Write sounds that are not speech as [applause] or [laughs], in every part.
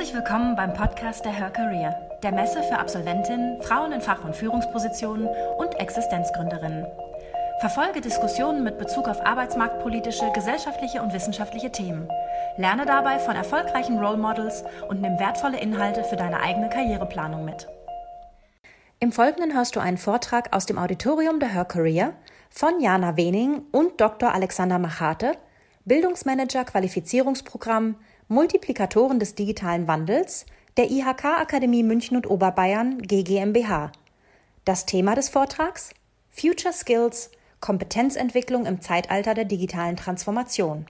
Herzlich willkommen beim Podcast der Her Career, der Messe für Absolventinnen, Frauen in Fach- und Führungspositionen und Existenzgründerinnen. Verfolge Diskussionen mit Bezug auf arbeitsmarktpolitische, gesellschaftliche und wissenschaftliche Themen. Lerne dabei von erfolgreichen Role Models und nimm wertvolle Inhalte für deine eigene Karriereplanung mit. Im Folgenden hörst du einen Vortrag aus dem Auditorium der Her Career von Jana Wening und Dr. Alexander Machate, Bildungsmanager Qualifizierungsprogramm Multiplikatoren des digitalen Wandels der IHK Akademie München und Oberbayern GGMBH. Das Thema des Vortrags Future Skills Kompetenzentwicklung im Zeitalter der digitalen Transformation.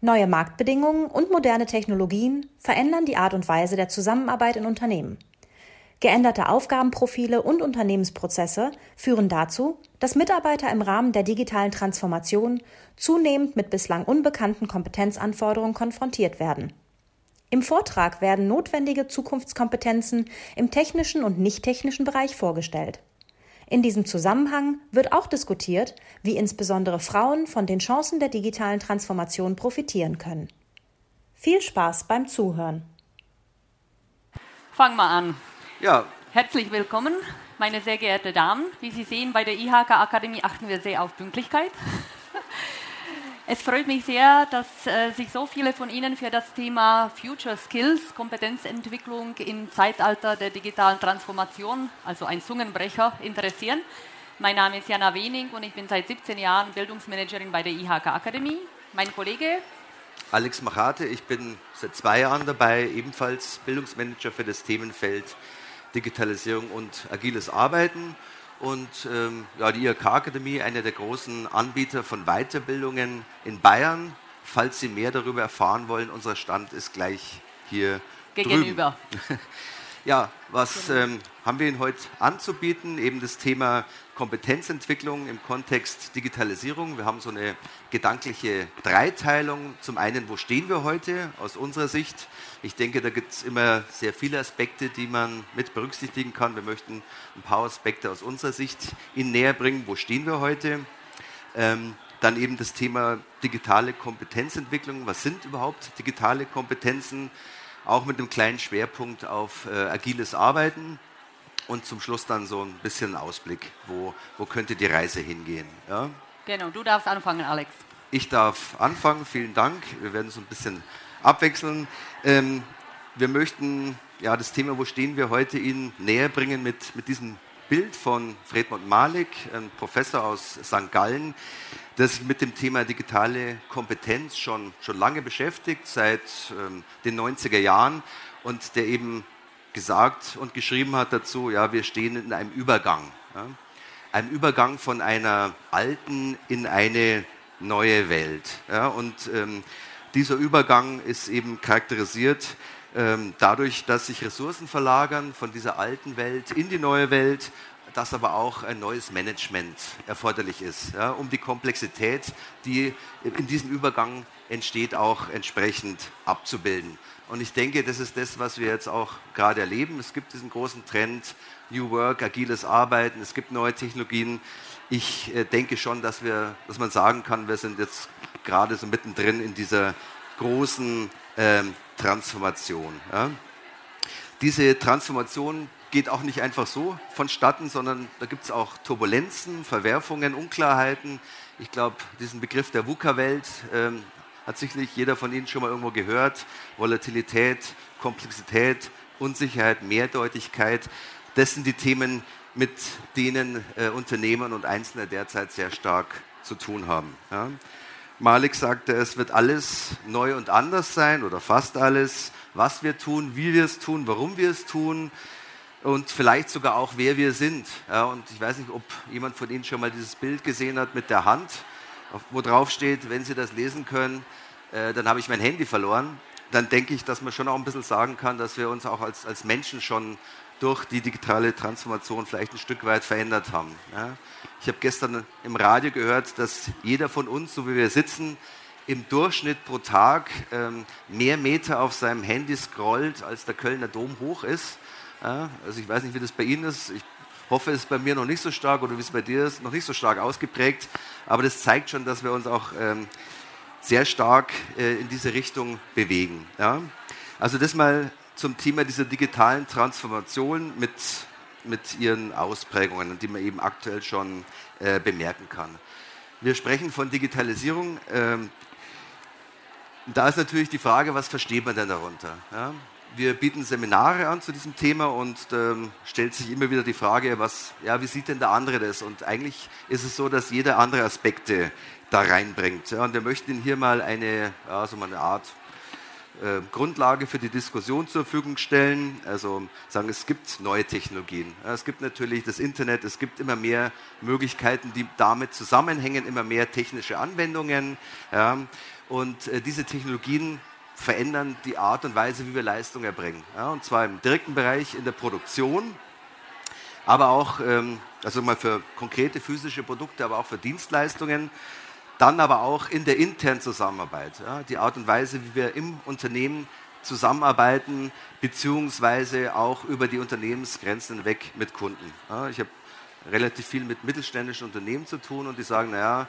Neue Marktbedingungen und moderne Technologien verändern die Art und Weise der Zusammenarbeit in Unternehmen. Geänderte Aufgabenprofile und Unternehmensprozesse führen dazu, dass Mitarbeiter im Rahmen der digitalen Transformation zunehmend mit bislang unbekannten Kompetenzanforderungen konfrontiert werden. Im Vortrag werden notwendige Zukunftskompetenzen im technischen und nicht technischen Bereich vorgestellt. In diesem Zusammenhang wird auch diskutiert, wie insbesondere Frauen von den Chancen der digitalen Transformation profitieren können. Viel Spaß beim Zuhören. Fangen wir an. Ja. Herzlich willkommen, meine sehr geehrten Damen. Wie Sie sehen, bei der IHK Akademie achten wir sehr auf Pünktlichkeit. [laughs] Es freut mich sehr, dass äh, sich so viele von Ihnen für das Thema Future Skills, Kompetenzentwicklung im Zeitalter der digitalen Transformation, also ein Zungenbrecher, interessieren. Mein Name ist Jana Wening und ich bin seit 17 Jahren Bildungsmanagerin bei der IHK Akademie. Mein Kollege Alex Machate, ich bin seit zwei Jahren dabei, ebenfalls Bildungsmanager für das Themenfeld Digitalisierung und agiles Arbeiten. Und ähm, ja, die IHK-Akademie, einer der großen Anbieter von Weiterbildungen in Bayern. Falls Sie mehr darüber erfahren wollen, unser Stand ist gleich hier gegenüber. [laughs] Ja, was ähm, haben wir Ihnen heute anzubieten? Eben das Thema Kompetenzentwicklung im Kontext Digitalisierung. Wir haben so eine gedankliche Dreiteilung. Zum einen, wo stehen wir heute aus unserer Sicht? Ich denke, da gibt es immer sehr viele Aspekte, die man mit berücksichtigen kann. Wir möchten ein paar Aspekte aus unserer Sicht Ihnen näher bringen. Wo stehen wir heute? Ähm, dann eben das Thema digitale Kompetenzentwicklung. Was sind überhaupt digitale Kompetenzen? Auch mit einem kleinen Schwerpunkt auf äh, agiles Arbeiten und zum Schluss dann so ein bisschen Ausblick, wo, wo könnte die Reise hingehen. Ja? Genau, du darfst anfangen, Alex. Ich darf anfangen, vielen Dank. Wir werden so ein bisschen abwechseln. Ähm, wir möchten ja, das Thema, wo stehen wir heute, Ihnen näher bringen mit, mit diesem Bild von Fredmund Malik, ein Professor aus St. Gallen, der sich mit dem Thema digitale Kompetenz schon, schon lange beschäftigt, seit ähm, den 90er Jahren und der eben gesagt und geschrieben hat dazu, ja, wir stehen in einem Übergang. Ja, einem Übergang von einer alten in eine neue Welt. Ja, und ähm, dieser Übergang ist eben charakterisiert dadurch, dass sich Ressourcen verlagern von dieser alten Welt in die neue Welt dass aber auch ein neues Management erforderlich ist, ja, um die Komplexität, die in diesem Übergang entsteht, auch entsprechend abzubilden. Und ich denke, das ist das, was wir jetzt auch gerade erleben. Es gibt diesen großen Trend, New Work, agiles Arbeiten, es gibt neue Technologien. Ich äh, denke schon, dass, wir, dass man sagen kann, wir sind jetzt gerade so mittendrin in dieser großen ähm, Transformation. Ja. Diese Transformation geht auch nicht einfach so vonstatten, sondern da gibt es auch Turbulenzen, Verwerfungen, Unklarheiten. Ich glaube, diesen Begriff der VUCA-Welt ähm, hat sicherlich jeder von Ihnen schon mal irgendwo gehört. Volatilität, Komplexität, Unsicherheit, Mehrdeutigkeit. Das sind die Themen, mit denen äh, Unternehmen und Einzelne derzeit sehr stark zu tun haben. Ja. Malik sagte, es wird alles neu und anders sein oder fast alles, was wir tun, wie wir es tun, warum wir es tun und vielleicht sogar auch, wer wir sind. Ja, und ich weiß nicht, ob jemand von Ihnen schon mal dieses Bild gesehen hat mit der Hand, wo drauf steht, wenn Sie das lesen können, äh, dann habe ich mein Handy verloren. Dann denke ich, dass man schon auch ein bisschen sagen kann, dass wir uns auch als, als Menschen schon durch die digitale Transformation vielleicht ein Stück weit verändert haben. Ja. Ich habe gestern im Radio gehört, dass jeder von uns, so wie wir sitzen, im Durchschnitt pro Tag ähm, mehr Meter auf seinem Handy scrollt, als der Kölner Dom hoch ist. Ja, also ich weiß nicht, wie das bei Ihnen ist. Ich hoffe, es ist bei mir noch nicht so stark oder wie es bei dir ist, noch nicht so stark ausgeprägt. Aber das zeigt schon, dass wir uns auch ähm, sehr stark äh, in diese Richtung bewegen. Ja. Also das mal zum Thema dieser digitalen Transformation mit, mit ihren Ausprägungen, die man eben aktuell schon äh, bemerken kann. Wir sprechen von Digitalisierung. Ähm, da ist natürlich die Frage, was versteht man denn darunter? Ja? Wir bieten Seminare an zu diesem Thema und ähm, stellt sich immer wieder die Frage, was, ja, wie sieht denn der andere das? Und eigentlich ist es so, dass jeder andere Aspekte da reinbringt. Ja? Und wir möchten hier mal eine, ja, so mal eine Art äh, Grundlage für die Diskussion zur Verfügung stellen. Also sagen, es gibt neue Technologien. Es gibt natürlich das Internet, es gibt immer mehr Möglichkeiten, die damit zusammenhängen, immer mehr technische Anwendungen. Ja. Und äh, diese Technologien verändern die Art und Weise, wie wir Leistung erbringen. Ja, und zwar im direkten Bereich in der Produktion, aber auch ähm, also mal für konkrete physische Produkte, aber auch für Dienstleistungen. Dann aber auch in der internen Zusammenarbeit, ja, die Art und Weise, wie wir im Unternehmen zusammenarbeiten, beziehungsweise auch über die Unternehmensgrenzen hinweg mit Kunden. Ja, ich habe relativ viel mit mittelständischen Unternehmen zu tun und die sagen, naja,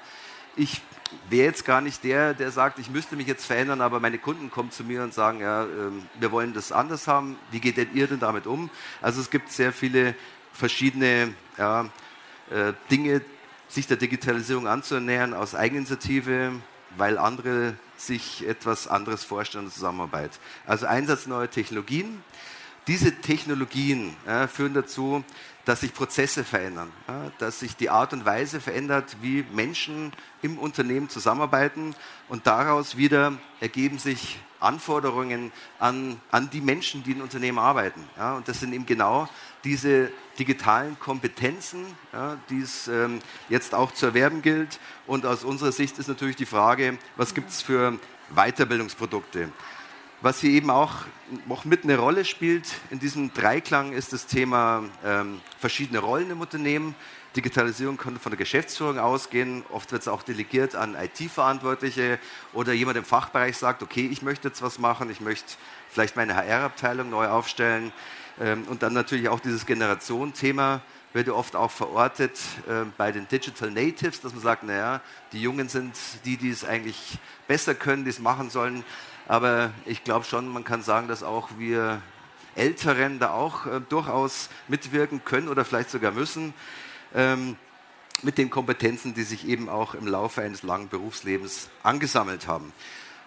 ich wäre jetzt gar nicht der, der sagt, ich müsste mich jetzt verändern, aber meine Kunden kommen zu mir und sagen, ja, ähm, wir wollen das anders haben. Wie geht denn ihr denn damit um? Also es gibt sehr viele verschiedene ja, äh, Dinge, sich der Digitalisierung anzunähern aus Eigeninitiative, weil andere sich etwas anderes vorstellen in Zusammenarbeit. Also Einsatz neuer Technologien. Diese Technologien ja, führen dazu, dass sich Prozesse verändern, ja, dass sich die Art und Weise verändert, wie Menschen im Unternehmen zusammenarbeiten und daraus wieder ergeben sich Anforderungen an, an die Menschen, die in Unternehmen arbeiten. Ja, und das sind eben genau diese digitalen Kompetenzen, ja, die es ähm, jetzt auch zu erwerben gilt. Und aus unserer Sicht ist natürlich die Frage, was gibt es für Weiterbildungsprodukte? Was hier eben auch noch mit eine Rolle spielt in diesem Dreiklang ist das Thema ähm, verschiedene Rollen im Unternehmen. Digitalisierung kann von der Geschäftsführung ausgehen. Oft wird es auch delegiert an IT-Verantwortliche oder jemand im Fachbereich sagt, okay, ich möchte jetzt was machen, ich möchte vielleicht meine HR-Abteilung neu aufstellen. Ähm, und dann natürlich auch dieses Generation-Thema wird ja oft auch verortet äh, bei den Digital Natives, dass man sagt, naja, die Jungen sind die, die es eigentlich besser können, die es machen sollen. Aber ich glaube schon, man kann sagen, dass auch wir Älteren da auch äh, durchaus mitwirken können oder vielleicht sogar müssen. Ähm, mit den Kompetenzen, die sich eben auch im Laufe eines langen Berufslebens angesammelt haben.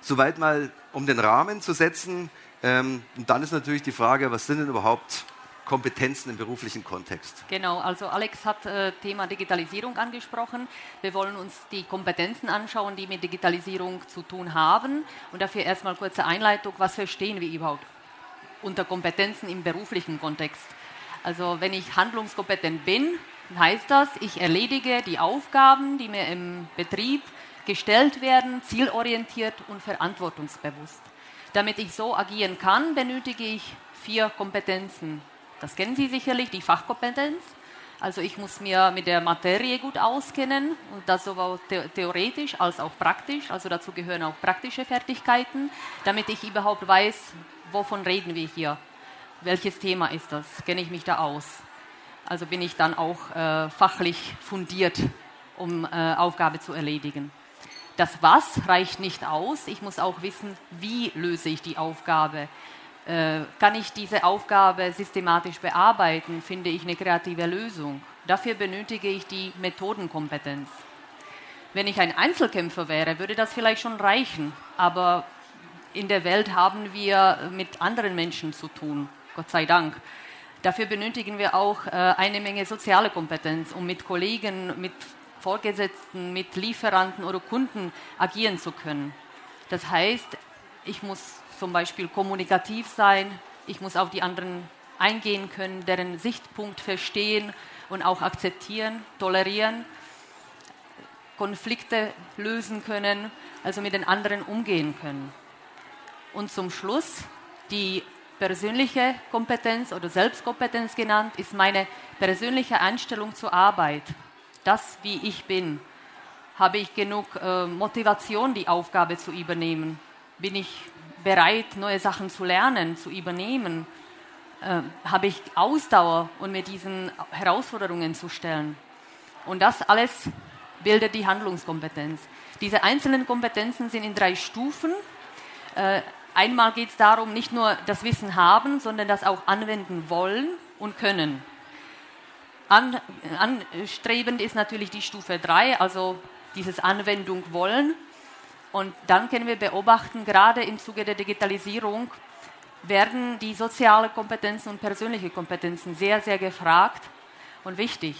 Soweit mal, um den Rahmen zu setzen. Ähm, und dann ist natürlich die Frage, was sind denn überhaupt Kompetenzen im beruflichen Kontext? Genau, also Alex hat äh, Thema Digitalisierung angesprochen. Wir wollen uns die Kompetenzen anschauen, die mit Digitalisierung zu tun haben. Und dafür erstmal kurze Einleitung, was verstehen wir überhaupt unter Kompetenzen im beruflichen Kontext? Also wenn ich handlungskompetent bin, heißt das, ich erledige die Aufgaben, die mir im Betrieb gestellt werden, zielorientiert und verantwortungsbewusst. Damit ich so agieren kann, benötige ich vier Kompetenzen. Das kennen Sie sicherlich, die Fachkompetenz. Also ich muss mir mit der Materie gut auskennen und das sowohl theoretisch als auch praktisch. Also dazu gehören auch praktische Fertigkeiten, damit ich überhaupt weiß, wovon reden wir hier. Welches Thema ist das? Kenne ich mich da aus? Also bin ich dann auch äh, fachlich fundiert, um äh, Aufgabe zu erledigen. Das Was reicht nicht aus. Ich muss auch wissen, wie löse ich die Aufgabe. Äh, kann ich diese Aufgabe systematisch bearbeiten? Finde ich eine kreative Lösung? Dafür benötige ich die Methodenkompetenz. Wenn ich ein Einzelkämpfer wäre, würde das vielleicht schon reichen. Aber in der Welt haben wir mit anderen Menschen zu tun, Gott sei Dank. Dafür benötigen wir auch äh, eine Menge soziale Kompetenz, um mit Kollegen, mit Vorgesetzten, mit Lieferanten oder Kunden agieren zu können. Das heißt, ich muss zum Beispiel kommunikativ sein, ich muss auf die anderen eingehen können, deren Sichtpunkt verstehen und auch akzeptieren, tolerieren, Konflikte lösen können, also mit den anderen umgehen können. Und zum Schluss die persönliche Kompetenz oder Selbstkompetenz genannt, ist meine persönliche Einstellung zur Arbeit das, wie ich bin? Habe ich genug äh, Motivation, die Aufgabe zu übernehmen? Bin ich bereit, neue Sachen zu lernen, zu übernehmen? Äh, habe ich Ausdauer, um mir diesen Herausforderungen zu stellen? Und das alles bildet die Handlungskompetenz. Diese einzelnen Kompetenzen sind in drei Stufen. Äh, Einmal geht es darum, nicht nur das Wissen haben, sondern das auch anwenden wollen und können. An, anstrebend ist natürlich die Stufe 3, also dieses Anwendung wollen. Und dann können wir beobachten, gerade im Zuge der Digitalisierung werden die sozialen Kompetenzen und persönliche Kompetenzen sehr, sehr gefragt und wichtig.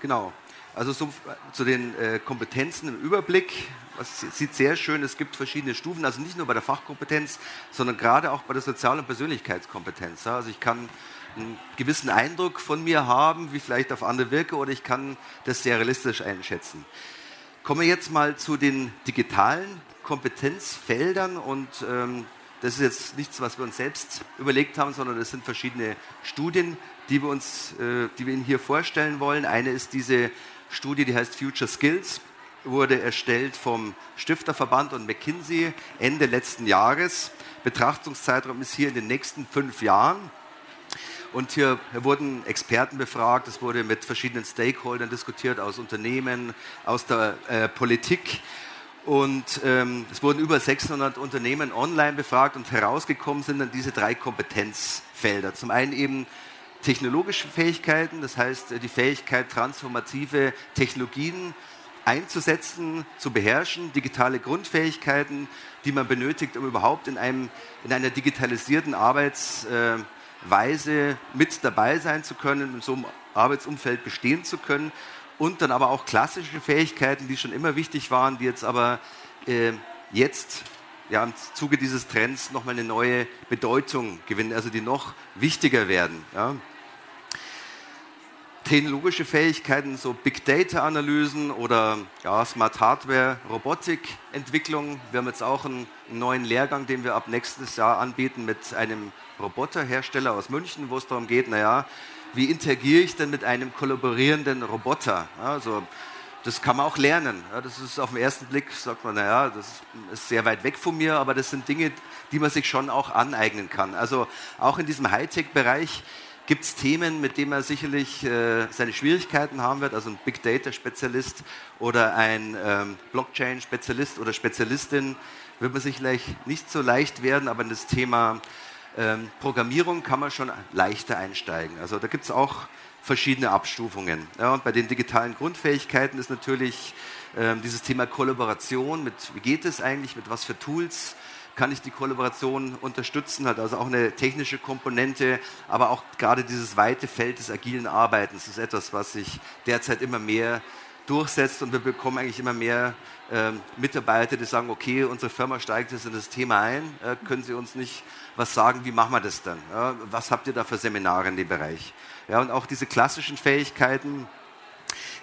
Genau. Also so, zu den äh, Kompetenzen im Überblick. Das sieht sehr schön, es gibt verschiedene Stufen, also nicht nur bei der Fachkompetenz, sondern gerade auch bei der Sozial- und Persönlichkeitskompetenz. Also ich kann einen gewissen Eindruck von mir haben, wie vielleicht auf andere wirke, oder ich kann das sehr realistisch einschätzen. Kommen wir jetzt mal zu den digitalen Kompetenzfeldern und ähm, das ist jetzt nichts, was wir uns selbst überlegt haben, sondern das sind verschiedene Studien, die wir uns, äh, die wir Ihnen hier vorstellen wollen. Eine ist diese Studie, die heißt Future Skills, wurde erstellt vom Stifterverband und McKinsey Ende letzten Jahres. Betrachtungszeitraum ist hier in den nächsten fünf Jahren. Und hier wurden Experten befragt, es wurde mit verschiedenen Stakeholdern diskutiert, aus Unternehmen, aus der äh, Politik. Und ähm, es wurden über 600 Unternehmen online befragt und herausgekommen sind dann diese drei Kompetenzfelder. Zum einen eben technologische Fähigkeiten, das heißt die Fähigkeit, transformative Technologien einzusetzen, zu beherrschen, digitale Grundfähigkeiten, die man benötigt, um überhaupt in, einem, in einer digitalisierten Arbeits- äh, Weise mit dabei sein zu können, in so einem Arbeitsumfeld bestehen zu können und dann aber auch klassische Fähigkeiten, die schon immer wichtig waren, die jetzt aber äh, jetzt ja, im Zuge dieses Trends nochmal eine neue Bedeutung gewinnen, also die noch wichtiger werden. Ja. Technologische Fähigkeiten, so Big Data Analysen oder ja, Smart Hardware, Robotikentwicklung. Wir haben jetzt auch einen neuen Lehrgang, den wir ab nächstes Jahr anbieten mit einem Roboterhersteller aus München, wo es darum geht, naja, wie interagiere ich denn mit einem kollaborierenden Roboter? Also, das kann man auch lernen. Das ist auf den ersten Blick, sagt man, naja, das ist sehr weit weg von mir, aber das sind Dinge, die man sich schon auch aneignen kann. Also auch in diesem Hightech-Bereich gibt es Themen, mit denen man sicherlich äh, seine Schwierigkeiten haben wird. Also ein Big Data-Spezialist oder ein ähm, Blockchain-Spezialist oder Spezialistin wird man sicherlich nicht so leicht werden, aber in das Thema ähm, Programmierung kann man schon leichter einsteigen. Also da gibt es auch verschiedene Abstufungen. Ja, und bei den digitalen Grundfähigkeiten ist natürlich ähm, dieses Thema Kollaboration mit, wie geht es eigentlich, mit was für Tools kann ich die Kollaboration unterstützen, hat also auch eine technische Komponente, aber auch gerade dieses weite Feld des agilen Arbeitens ist etwas, was sich derzeit immer mehr durchsetzt und wir bekommen eigentlich immer mehr äh, Mitarbeiter, die sagen, okay, unsere Firma steigt jetzt in das Thema ein, äh, können Sie uns nicht was sagen, wie machen wir das dann? Ja, was habt ihr da für Seminare in dem Bereich? Ja, und auch diese klassischen Fähigkeiten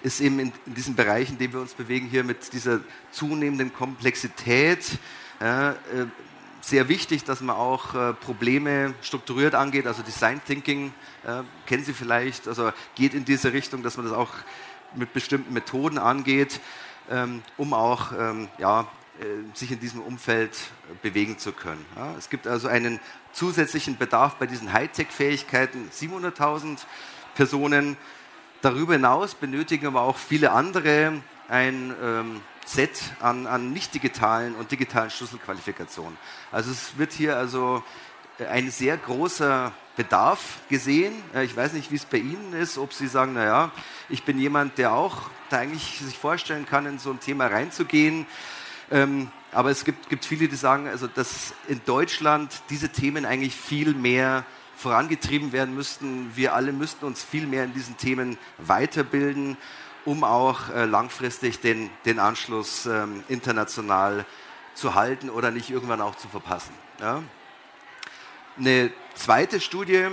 ist eben in, in diesem Bereich, in dem wir uns bewegen, hier mit dieser zunehmenden Komplexität, sehr wichtig, dass man auch äh, Probleme strukturiert angeht, also Design Thinking, äh, kennen Sie vielleicht, also geht in diese Richtung, dass man das auch mit bestimmten Methoden angeht, ähm, um auch ähm, ja, äh, sich in diesem Umfeld bewegen zu können. Ja, es gibt also einen zusätzlichen Bedarf bei diesen Hightech-Fähigkeiten, 700.000 Personen. Darüber hinaus benötigen aber auch viele andere ein ähm, Set an, an nicht digitalen und digitalen Schlüsselqualifikationen. Also es wird hier also ein sehr großer Bedarf gesehen. Ich weiß nicht, wie es bei Ihnen ist, ob Sie sagen, naja, ich bin jemand, der auch da eigentlich sich vorstellen kann, in so ein Thema reinzugehen. Ähm, aber es gibt, gibt viele, die sagen, also, dass in Deutschland diese Themen eigentlich viel mehr vorangetrieben werden müssten. Wir alle müssten uns viel mehr in diesen Themen weiterbilden, um auch äh, langfristig den, den Anschluss ähm, international zu halten oder nicht irgendwann auch zu verpassen. Ja? Eine zweite Studie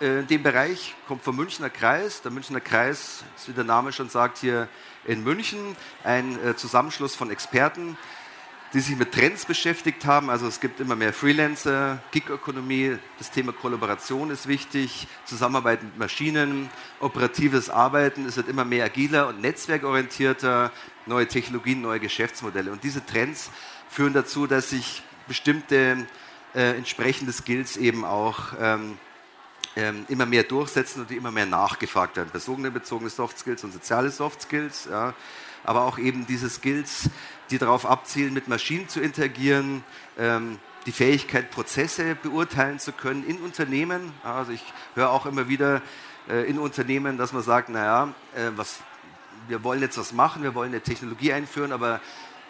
äh, in dem Bereich kommt vom Münchner Kreis. Der Münchner Kreis, wie der Name schon sagt, hier in München, ein äh, Zusammenschluss von Experten, die sich mit Trends beschäftigt haben. Also es gibt immer mehr Freelancer, Gig-Ökonomie, das Thema Kollaboration ist wichtig, Zusammenarbeit mit Maschinen, operatives Arbeiten, es wird immer mehr agiler und netzwerkorientierter, neue Technologien, neue Geschäftsmodelle. Und diese Trends führen dazu, dass sich bestimmte äh, entsprechende Skills eben auch ähm, ähm, immer mehr durchsetzen und die immer mehr nachgefragt werden. Personenbezogene Soft Skills und soziale Soft Skills. Ja. aber auch eben diese Skills, die darauf abzielen, mit Maschinen zu interagieren, ähm, die Fähigkeit, Prozesse beurteilen zu können in Unternehmen. Also ich höre auch immer wieder äh, in Unternehmen, dass man sagt, naja, äh, was, wir wollen jetzt was machen, wir wollen eine Technologie einführen, aber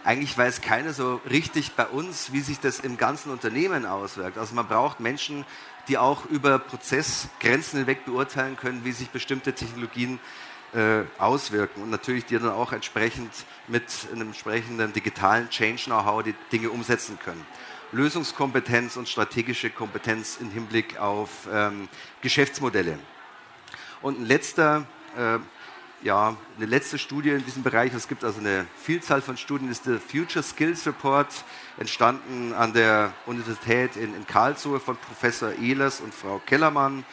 eigentlich weiß keiner so richtig bei uns, wie sich das im ganzen Unternehmen auswirkt. Also man braucht Menschen, die auch über Prozessgrenzen hinweg beurteilen können, wie sich bestimmte Technologien äh, auswirken und natürlich die dann auch entsprechend mit einem entsprechenden digitalen Change-Know-how die Dinge umsetzen können. Lösungskompetenz und strategische Kompetenz im Hinblick auf ähm, Geschäftsmodelle. Und ein letzter äh, ja, eine letzte Studie in diesem Bereich. Es gibt also eine Vielzahl von Studien, ist der Future Skills Report, entstanden an der Universität in, in Karlsruhe von Professor Ehlers und Frau Kellermann.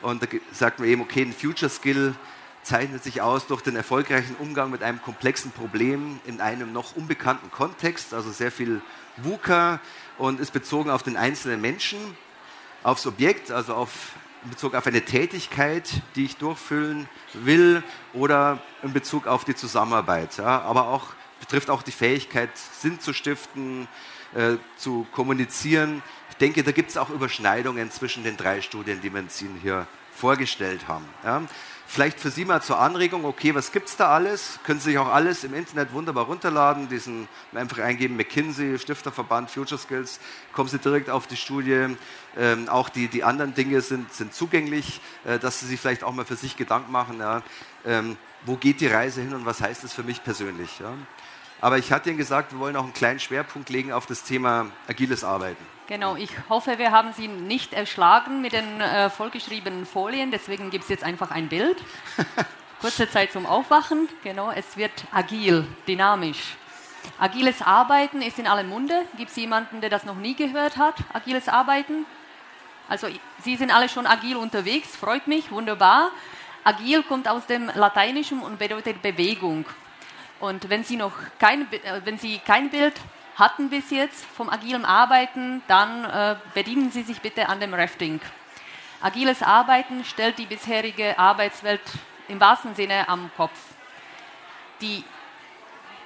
Und da sagt man eben, okay, ein Future Skill zeichnet sich aus durch den erfolgreichen Umgang mit einem komplexen Problem in einem noch unbekannten Kontext, also sehr viel VUCA und ist bezogen auf den einzelnen Menschen, aufs Objekt, also auf in Bezug auf eine Tätigkeit, die ich durchführen will oder in Bezug auf die Zusammenarbeit. Ja, aber auch betrifft auch die Fähigkeit, Sinn zu stiften, äh, zu kommunizieren. Ich denke, da gibt es auch Überschneidungen zwischen den drei Studien, die wir Ihnen hier vorgestellt haben. Ja. Vielleicht für Sie mal zur Anregung, okay, was gibt es da alles? Können Sie sich auch alles im Internet wunderbar runterladen, diesen einfach eingeben, McKinsey, Stifterverband, Future Skills, kommen Sie direkt auf die Studie. Ähm, auch die, die anderen Dinge sind, sind zugänglich, äh, dass Sie sich vielleicht auch mal für sich Gedanken machen, ja, ähm, wo geht die Reise hin und was heißt das für mich persönlich. Ja? Aber ich hatte Ihnen gesagt, wir wollen auch einen kleinen Schwerpunkt legen auf das Thema agiles Arbeiten. Genau, ich hoffe, wir haben Sie nicht erschlagen mit den äh, vollgeschriebenen Folien, deswegen gibt es jetzt einfach ein Bild. [laughs] Kurze Zeit zum Aufwachen. Genau, es wird agil, dynamisch. Agiles Arbeiten ist in aller Munde. Gibt es jemanden, der das noch nie gehört hat? Agiles Arbeiten? Also Sie sind alle schon agil unterwegs, freut mich, wunderbar. Agil kommt aus dem Lateinischen und bedeutet Bewegung. Und wenn Sie noch kein, äh, wenn Sie kein Bild hatten bis jetzt vom agilen Arbeiten, dann äh, bedienen Sie sich bitte an dem Rafting. Agiles Arbeiten stellt die bisherige Arbeitswelt im wahrsten Sinne am Kopf. Die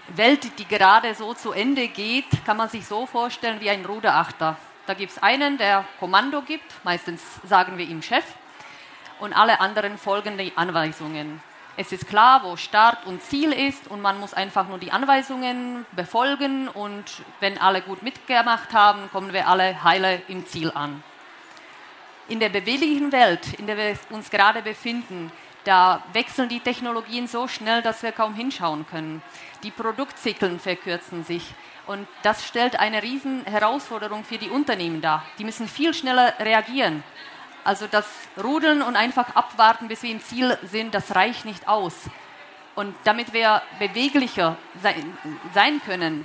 Welt, die gerade so zu Ende geht, kann man sich so vorstellen wie ein Ruderachter. Da gibt es einen, der Kommando gibt, meistens sagen wir ihm Chef, und alle anderen folgen die Anweisungen. Es ist klar, wo Start und Ziel ist und man muss einfach nur die Anweisungen befolgen und wenn alle gut mitgemacht haben, kommen wir alle heile im Ziel an. In der beweglichen Welt, in der wir uns gerade befinden, da wechseln die Technologien so schnell, dass wir kaum hinschauen können. Die Produktzyklen verkürzen sich und das stellt eine riesen Herausforderung für die Unternehmen dar. Die müssen viel schneller reagieren. Also das Rudeln und einfach abwarten, bis wir im Ziel sind, das reicht nicht aus. Und damit wir beweglicher sein, sein können,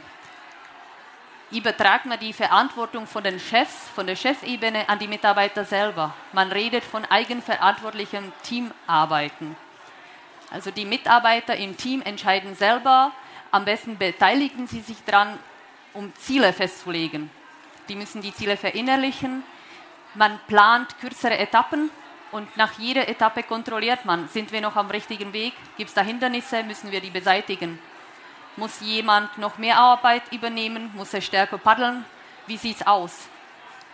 übertragt man die Verantwortung von den Chefs, von der Chefebene an die Mitarbeiter selber. Man redet von eigenverantwortlichem Teamarbeiten. Also die Mitarbeiter im Team entscheiden selber, am besten beteiligen sie sich daran, um Ziele festzulegen. Die müssen die Ziele verinnerlichen, man plant kürzere Etappen und nach jeder Etappe kontrolliert man, sind wir noch am richtigen Weg, gibt es da Hindernisse, müssen wir die beseitigen. Muss jemand noch mehr Arbeit übernehmen, muss er stärker paddeln, wie sieht es aus?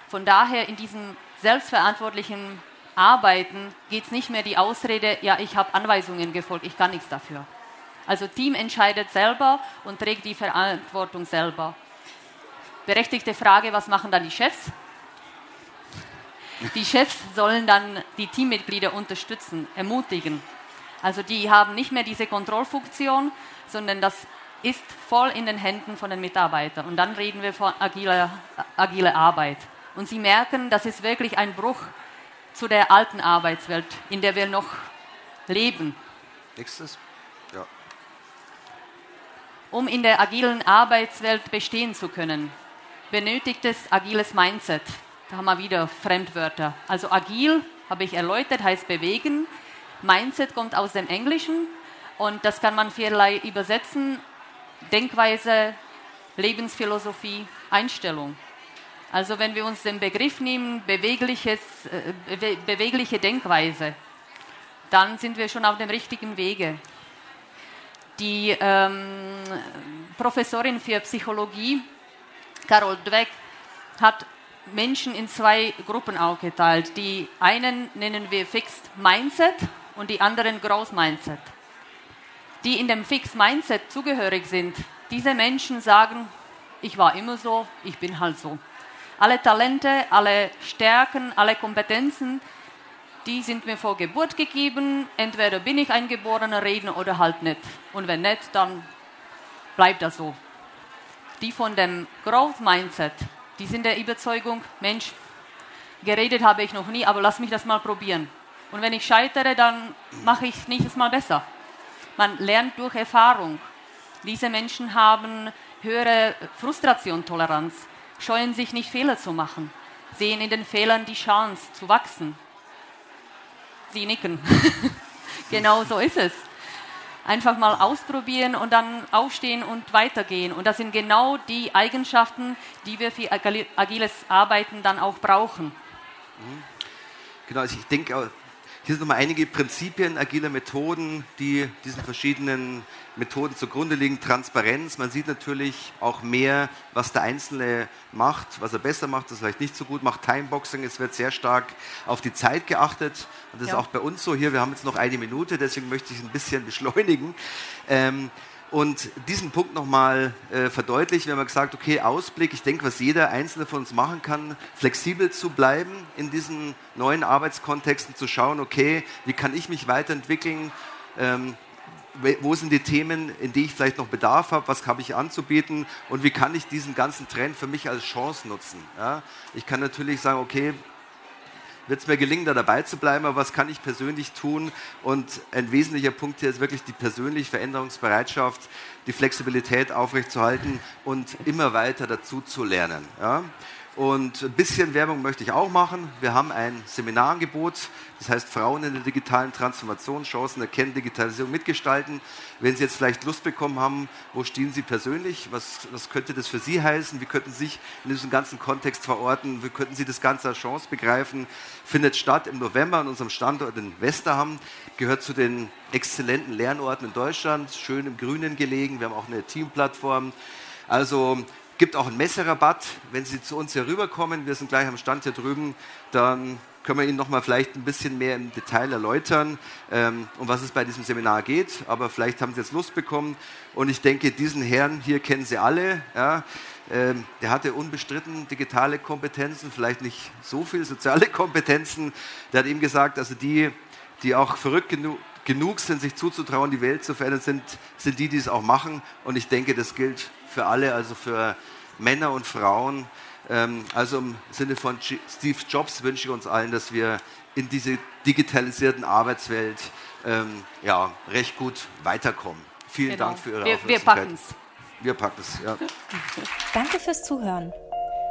Von daher in diesem selbstverantwortlichen Arbeiten geht es nicht mehr die Ausrede, ja, ich habe Anweisungen gefolgt, ich kann nichts dafür. Also Team entscheidet selber und trägt die Verantwortung selber. Berechtigte Frage, was machen dann die Chefs? Die Chefs sollen dann die Teammitglieder unterstützen, ermutigen. Also die haben nicht mehr diese Kontrollfunktion, sondern das ist voll in den Händen von den Mitarbeitern. Und dann reden wir von agiler, agiler Arbeit. Und sie merken, das ist wirklich ein Bruch zu der alten Arbeitswelt, in der wir noch leben. Nächstes. Ja. Um in der agilen Arbeitswelt bestehen zu können, benötigt es agiles Mindset. Da haben wir wieder Fremdwörter. Also agil, habe ich erläutert, heißt bewegen. Mindset kommt aus dem Englischen und das kann man vielerlei übersetzen. Denkweise, Lebensphilosophie, Einstellung. Also wenn wir uns den Begriff nehmen, bewegliches, äh, bewegliche Denkweise, dann sind wir schon auf dem richtigen Wege. Die ähm, Professorin für Psychologie, Carol Dweck, hat Menschen in zwei Gruppen aufgeteilt. Die einen nennen wir Fixed Mindset und die anderen Growth Mindset. Die in dem Fixed Mindset zugehörig sind, diese Menschen sagen, ich war immer so, ich bin halt so. Alle Talente, alle Stärken, alle Kompetenzen, die sind mir vor Geburt gegeben. Entweder bin ich ein geborener Redner oder halt nicht. Und wenn nicht, dann bleibt das so. Die von dem Growth Mindset, die sind der Überzeugung, Mensch, geredet habe ich noch nie, aber lass mich das mal probieren. Und wenn ich scheitere, dann mache ich es nächstes Mal besser. Man lernt durch Erfahrung. Diese Menschen haben höhere Frustrationtoleranz, scheuen sich nicht Fehler zu machen, sehen in den Fehlern die Chance zu wachsen. Sie nicken. [laughs] genau so ist es. Einfach mal ausprobieren und dann aufstehen und weitergehen. Und das sind genau die Eigenschaften, die wir für agiles Arbeiten dann auch brauchen. Mhm. Genau, also ich denke, hier sind nochmal einige Prinzipien agiler Methoden, die diesen verschiedenen Methoden zugrunde liegen. Transparenz, man sieht natürlich auch mehr, was der Einzelne macht, was er besser macht, das vielleicht nicht so gut macht. Timeboxing, es wird sehr stark auf die Zeit geachtet. Und das ja. ist auch bei uns so hier. Wir haben jetzt noch eine Minute, deswegen möchte ich es ein bisschen [laughs] beschleunigen. Ähm, und diesen Punkt nochmal äh, verdeutlichen. Wir haben gesagt, okay, Ausblick, ich denke, was jeder Einzelne von uns machen kann, flexibel zu bleiben in diesen neuen Arbeitskontexten, zu schauen, okay, wie kann ich mich weiterentwickeln, ähm, wo sind die Themen, in die ich vielleicht noch Bedarf habe, was habe ich anzubieten und wie kann ich diesen ganzen Trend für mich als Chance nutzen. Ja? Ich kann natürlich sagen, okay, wird es mir gelingen, da dabei zu bleiben, aber was kann ich persönlich tun? Und ein wesentlicher Punkt hier ist wirklich die persönliche Veränderungsbereitschaft, die Flexibilität aufrechtzuerhalten und immer weiter dazu zu lernen. Ja? Und ein bisschen Werbung möchte ich auch machen. Wir haben ein Seminarangebot, das heißt Frauen in der digitalen Transformation, Chancen erkennen, Digitalisierung mitgestalten. Wenn Sie jetzt vielleicht Lust bekommen haben, wo stehen Sie persönlich? Was, was könnte das für Sie heißen? Wie könnten Sie sich in diesem ganzen Kontext verorten? Wie könnten Sie das Ganze als Chance begreifen? Findet statt im November an unserem Standort in Westerham, gehört zu den exzellenten Lernorten in Deutschland, schön im Grünen gelegen. Wir haben auch eine Teamplattform. Also gibt auch einen Messerabatt, wenn Sie zu uns hier rüberkommen. Wir sind gleich am Stand hier drüben. Dann können wir Ihnen noch mal vielleicht ein bisschen mehr im Detail erläutern, ähm, um was es bei diesem Seminar geht. Aber vielleicht haben Sie jetzt Lust bekommen. Und ich denke, diesen Herrn hier kennen Sie alle. Ja. Ähm, der hatte unbestritten digitale Kompetenzen, vielleicht nicht so viel soziale [laughs] Kompetenzen. Der hat ihm gesagt, also die, die auch verrückt genug, genug sind, sich zuzutrauen, die Welt zu verändern, sind, sind die, die es auch machen. Und ich denke, das gilt für alle, also für Männer und Frauen. Ähm, also im Sinne von Steve Jobs wünsche ich uns allen, dass wir in diese digitalisierten Arbeitswelt ähm, ja, recht gut weiterkommen. Vielen genau. Dank für Ihre wir, Aufmerksamkeit. Wir packen es. Wir packen es, ja. [laughs] Danke fürs Zuhören.